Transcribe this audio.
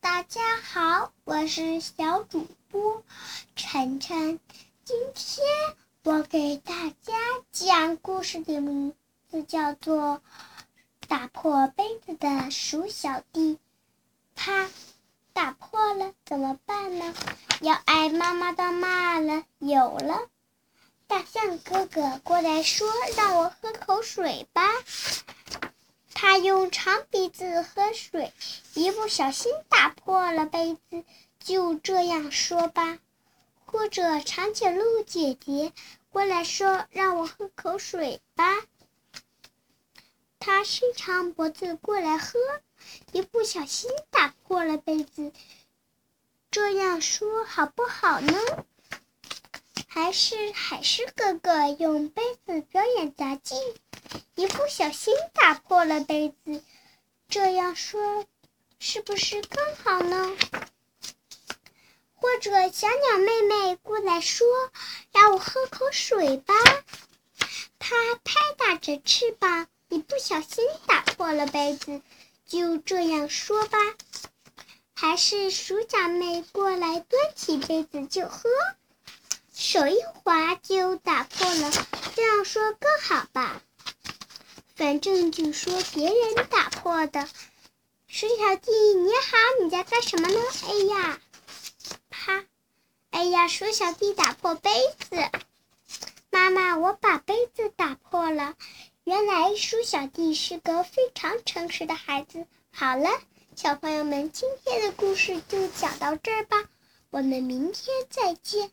大家好，我是小主播晨晨。今天我给大家讲故事的名字叫做《打破杯子的鼠小弟》。啪，打破了，怎么办呢？要挨妈妈的骂了。有了，大象哥哥过来说：“让我喝口水吧。”他用长鼻子喝水，一不小心打破了杯子。就这样说吧，或者长颈鹿姐姐过来说：“让我喝口水吧。”他伸长脖子过来喝，一不小心打破了杯子。这样说好不好呢？还是海狮哥哥用杯子表演杂技？一不小心打破了杯子，这样说是不是更好呢？或者小鸟妹妹过来说：“让我喝口水吧。”它拍打着翅膀，一不小心打破了杯子，就这样说吧。还是鼠小妹过来端起杯子就喝，手一滑就打破了，这样说更好吧？反正就说别人打破的，鼠小弟你好，你在干什么呢？哎呀，啪！哎呀，鼠小弟打破杯子，妈妈，我把杯子打破了。原来鼠小弟是个非常诚实的孩子。好了，小朋友们，今天的故事就讲到这儿吧，我们明天再见。